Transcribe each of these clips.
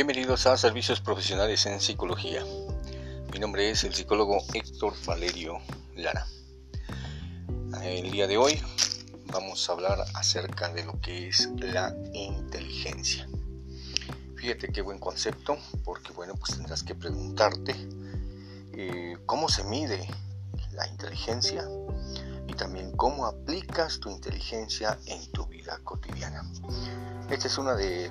Bienvenidos a Servicios Profesionales en Psicología. Mi nombre es el psicólogo Héctor Valerio Lara. El día de hoy vamos a hablar acerca de lo que es la inteligencia. Fíjate qué buen concepto, porque bueno, pues tendrás que preguntarte eh, cómo se mide la inteligencia y también cómo aplicas tu inteligencia en tu vida cotidiana. Esta es una de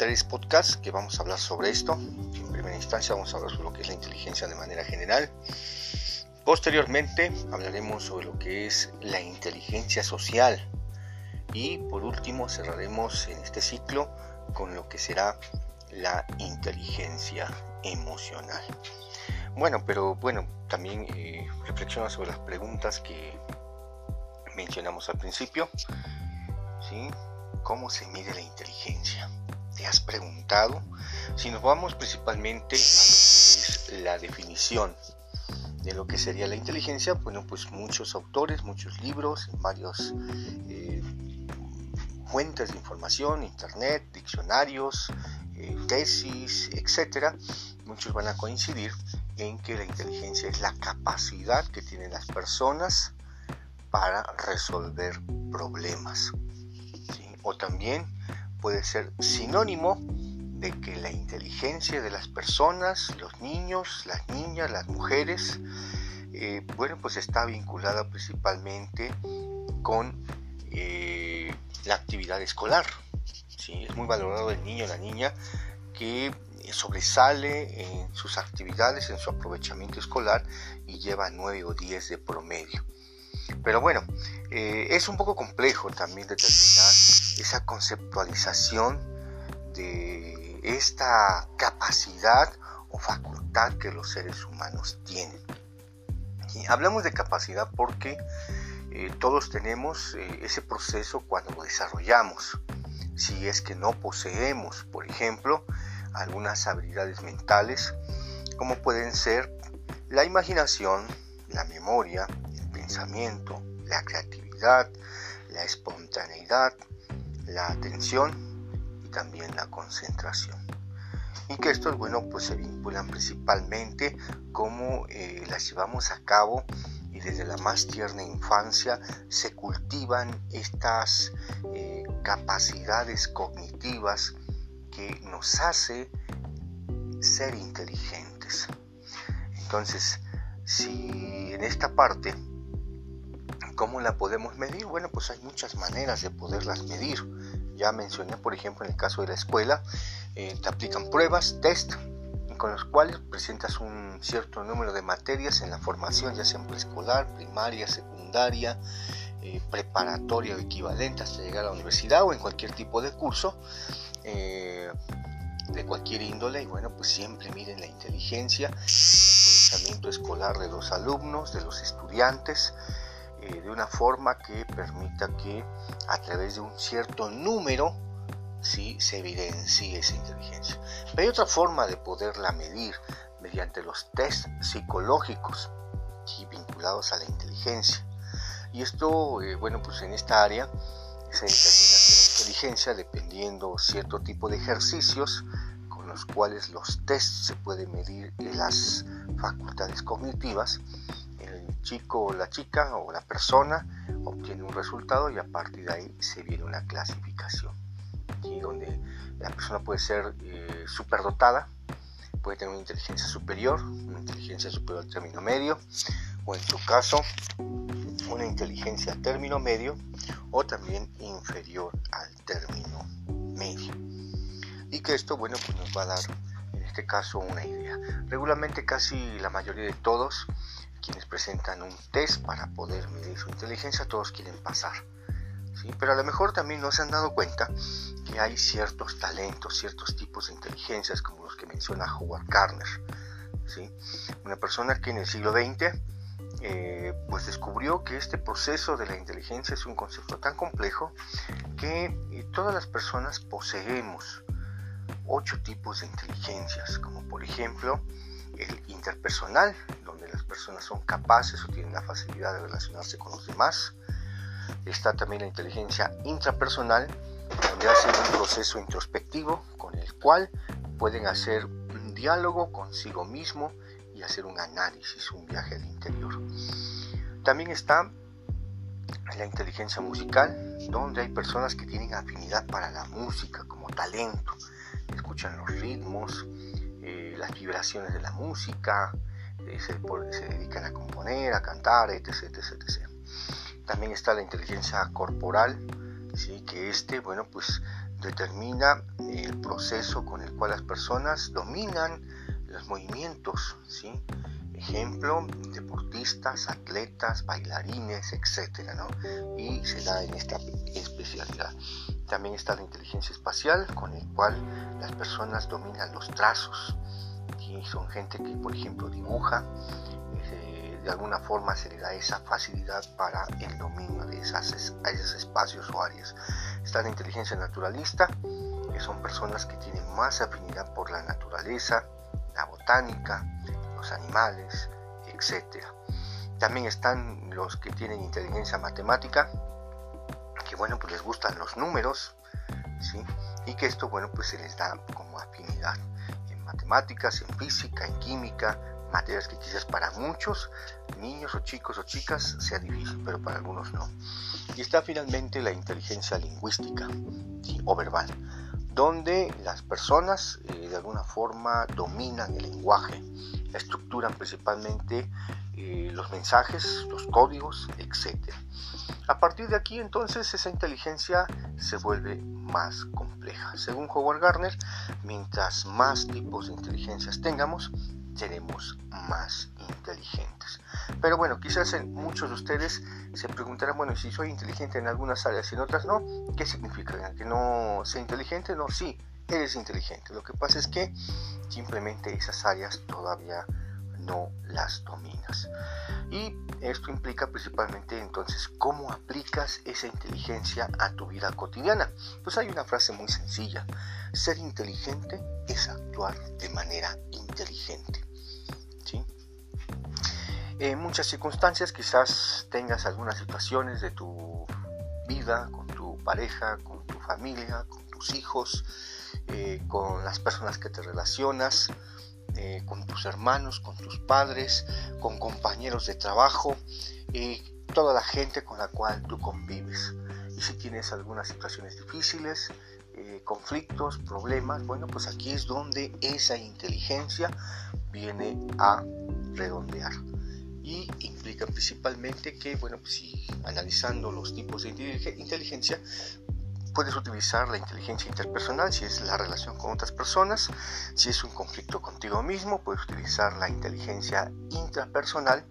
tres podcasts que vamos a hablar sobre esto. En primera instancia vamos a hablar sobre lo que es la inteligencia de manera general. Posteriormente hablaremos sobre lo que es la inteligencia social. Y por último cerraremos en este ciclo con lo que será la inteligencia emocional. Bueno, pero bueno, también eh, reflexiona sobre las preguntas que mencionamos al principio. ¿sí? ¿Cómo se mide la inteligencia? ¿Te has preguntado? Si nos vamos principalmente a lo que es la definición de lo que sería la inteligencia, bueno, pues muchos autores, muchos libros, varios eh, fuentes de información, internet, diccionarios, eh, tesis, etcétera, muchos van a coincidir en que la inteligencia es la capacidad que tienen las personas para resolver problemas. O también puede ser sinónimo de que la inteligencia de las personas, los niños, las niñas, las mujeres, eh, bueno, pues está vinculada principalmente con eh, la actividad escolar. ¿sí? Es muy valorado el niño la niña que sobresale en sus actividades, en su aprovechamiento escolar y lleva 9 o 10 de promedio. Pero bueno, eh, es un poco complejo también determinar esa conceptualización de esta capacidad o facultad que los seres humanos tienen. Y hablamos de capacidad porque eh, todos tenemos eh, ese proceso cuando lo desarrollamos. Si es que no poseemos, por ejemplo, algunas habilidades mentales, como pueden ser la imaginación, la memoria, pensamiento, la creatividad, la espontaneidad, la atención y también la concentración. Y que estos, bueno, pues se vinculan principalmente cómo eh, las llevamos a cabo y desde la más tierna infancia se cultivan estas eh, capacidades cognitivas que nos hace ser inteligentes. Entonces, si en esta parte ¿Cómo la podemos medir? Bueno, pues hay muchas maneras de poderlas medir. Ya mencioné, por ejemplo, en el caso de la escuela, eh, te aplican pruebas, test, con los cuales presentas un cierto número de materias en la formación, ya sea preescolar, primaria, secundaria, eh, preparatoria o equivalente hasta llegar a la universidad o en cualquier tipo de curso eh, de cualquier índole y bueno pues siempre miren la inteligencia el aprovechamiento escolar de los alumnos de los estudiantes eh, de una forma que permita que a través de un cierto número ¿sí? se evidencie esa inteligencia. Pero hay otra forma de poderla medir mediante los test psicológicos vinculados a la inteligencia. Y esto, eh, bueno, pues en esta área se determina que la inteligencia, dependiendo cierto tipo de ejercicios con los cuales los tests se pueden medir en las facultades cognitivas, chico o la chica o la persona obtiene un resultado y a partir de ahí se viene una clasificación. y donde la persona puede ser eh, superdotada, puede tener una inteligencia superior, una inteligencia superior al término medio, o en su caso, una inteligencia al término medio, o también inferior al término medio. Y que esto, bueno, pues nos va a dar en este caso una idea. Regularmente casi la mayoría de todos quienes presentan un test para poder medir su inteligencia, todos quieren pasar. Pero a lo mejor también no se han dado cuenta que hay ciertos talentos, ciertos tipos de inteligencias, como los que menciona Howard Gardner. Una persona que en el siglo XX eh, pues descubrió que este proceso de la inteligencia es un concepto tan complejo que eh, todas las personas poseemos ocho tipos de inteligencias, como por ejemplo el interpersonal, donde las personas son capaces o tienen la facilidad de relacionarse con los demás. Está también la inteligencia intrapersonal, donde hace un proceso introspectivo con el cual pueden hacer un diálogo consigo mismo y hacer un análisis, un viaje al interior. También está la inteligencia musical, donde hay personas que tienen afinidad para la música como talento, escuchan los ritmos, las vibraciones de la música, eh, se, dedican a componer, a cantar, etc, etc, También está la inteligencia corporal, ¿sí? que este, bueno, pues determina el proceso con el cual las personas dominan los movimientos, ¿sí? Ejemplo, deportistas, atletas, bailarines, etcétera, ¿no? Y se da en esta especialidad. También está la inteligencia espacial, con el cual las personas dominan los trazos. Son gente que, por ejemplo, dibuja, eh, de alguna forma se le da esa facilidad para el dominio de esas, esos espacios o áreas. Está la inteligencia naturalista, que son personas que tienen más afinidad por la naturaleza, la botánica, los animales, etc. También están los que tienen inteligencia matemática, que bueno, pues les gustan los números, ¿sí? Y que esto, bueno, pues se les da como afinidad matemáticas, en física, en química, materias que quizás para muchos niños o chicos o chicas sea difícil, pero para algunos no. Y está finalmente la inteligencia lingüística o verbal, donde las personas eh, de alguna forma dominan el lenguaje, estructuran principalmente eh, los mensajes, los códigos, etc. A partir de aquí entonces esa inteligencia se vuelve más compleja. Según Howard Gardner, mientras más tipos de inteligencias tengamos, seremos más inteligentes. Pero bueno, quizás muchos de ustedes se preguntarán, bueno, si soy inteligente en algunas áreas y en otras no, ¿qué significa? ¿Que no sea inteligente? No, sí, eres inteligente. Lo que pasa es que simplemente esas áreas todavía no las dominas. Y esto implica principalmente entonces cómo aplicas esa inteligencia a tu vida cotidiana. Pues hay una frase muy sencilla. Ser inteligente es actuar de manera inteligente. ¿Sí? En muchas circunstancias quizás tengas algunas situaciones de tu vida, con tu pareja, con tu familia, con tus hijos, eh, con las personas que te relacionas, eh, con tus hermanos, con tus padres, con compañeros de trabajo y toda la gente con la cual tú convives. Y si tienes algunas situaciones difíciles, eh, conflictos, problemas, bueno, pues aquí es donde esa inteligencia viene a redondear. Y implica principalmente que, bueno, pues si analizando los tipos de inteligencia, Puedes utilizar la inteligencia interpersonal si es la relación con otras personas. Si es un conflicto contigo mismo, puedes utilizar la inteligencia intrapersonal.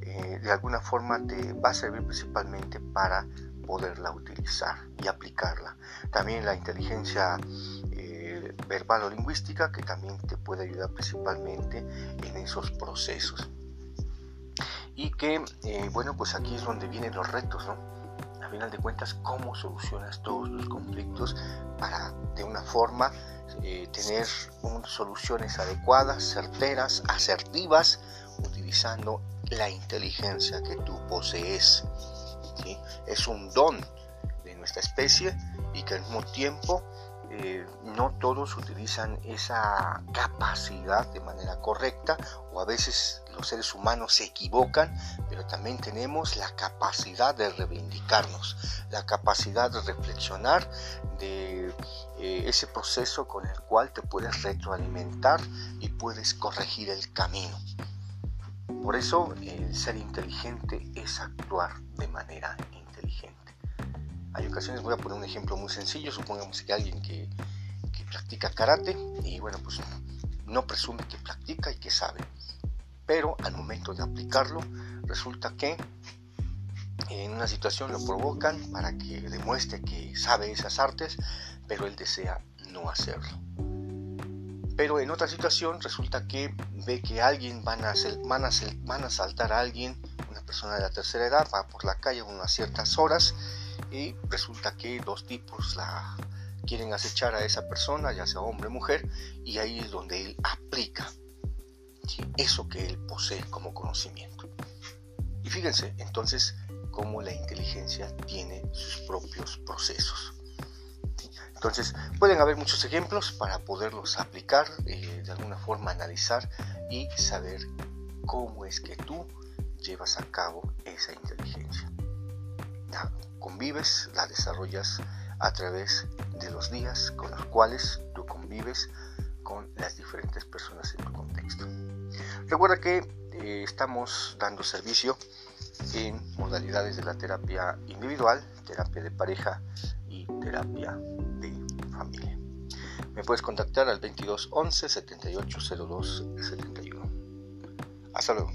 Eh, de alguna forma te va a servir principalmente para poderla utilizar y aplicarla. También la inteligencia eh, verbal o lingüística que también te puede ayudar principalmente en esos procesos. Y que, eh, bueno, pues aquí es donde vienen los retos, ¿no? Final de cuentas cómo solucionas todos los conflictos para de una forma eh, tener soluciones adecuadas, certeras, asertivas, utilizando la inteligencia que tú posees. Es un don de nuestra especie y que al mismo tiempo eh, no todos utilizan esa capacidad de manera correcta o a veces los seres humanos se equivocan, pero también tenemos la capacidad de reivindicarnos, la capacidad de reflexionar de eh, ese proceso con el cual te puedes retroalimentar y puedes corregir el camino. Por eso el ser inteligente es actuar de manera inteligente. Hay ocasiones, voy a poner un ejemplo muy sencillo, supongamos que alguien que, practica karate y bueno, pues no presume que practica y que sabe, pero al momento de aplicarlo resulta que en una situación lo provocan para que demuestre que sabe esas artes, pero él desea no hacerlo. Pero en otra situación resulta que ve que alguien van a, van a, van a saltar a alguien, una persona de la tercera edad, va por la calle a unas ciertas horas y resulta que dos tipos la quieren acechar a esa persona, ya sea hombre o mujer, y ahí es donde él aplica eso que él posee como conocimiento. Y fíjense entonces cómo la inteligencia tiene sus propios procesos. Entonces, pueden haber muchos ejemplos para poderlos aplicar, eh, de alguna forma analizar y saber cómo es que tú llevas a cabo esa inteligencia. Convives, la desarrollas a través de los días con los cuales tú convives con las diferentes personas en tu contexto. Recuerda que eh, estamos dando servicio en modalidades de la terapia individual, terapia de pareja y terapia familia. Me puedes contactar al 22 11 78 02 71. Hasta luego.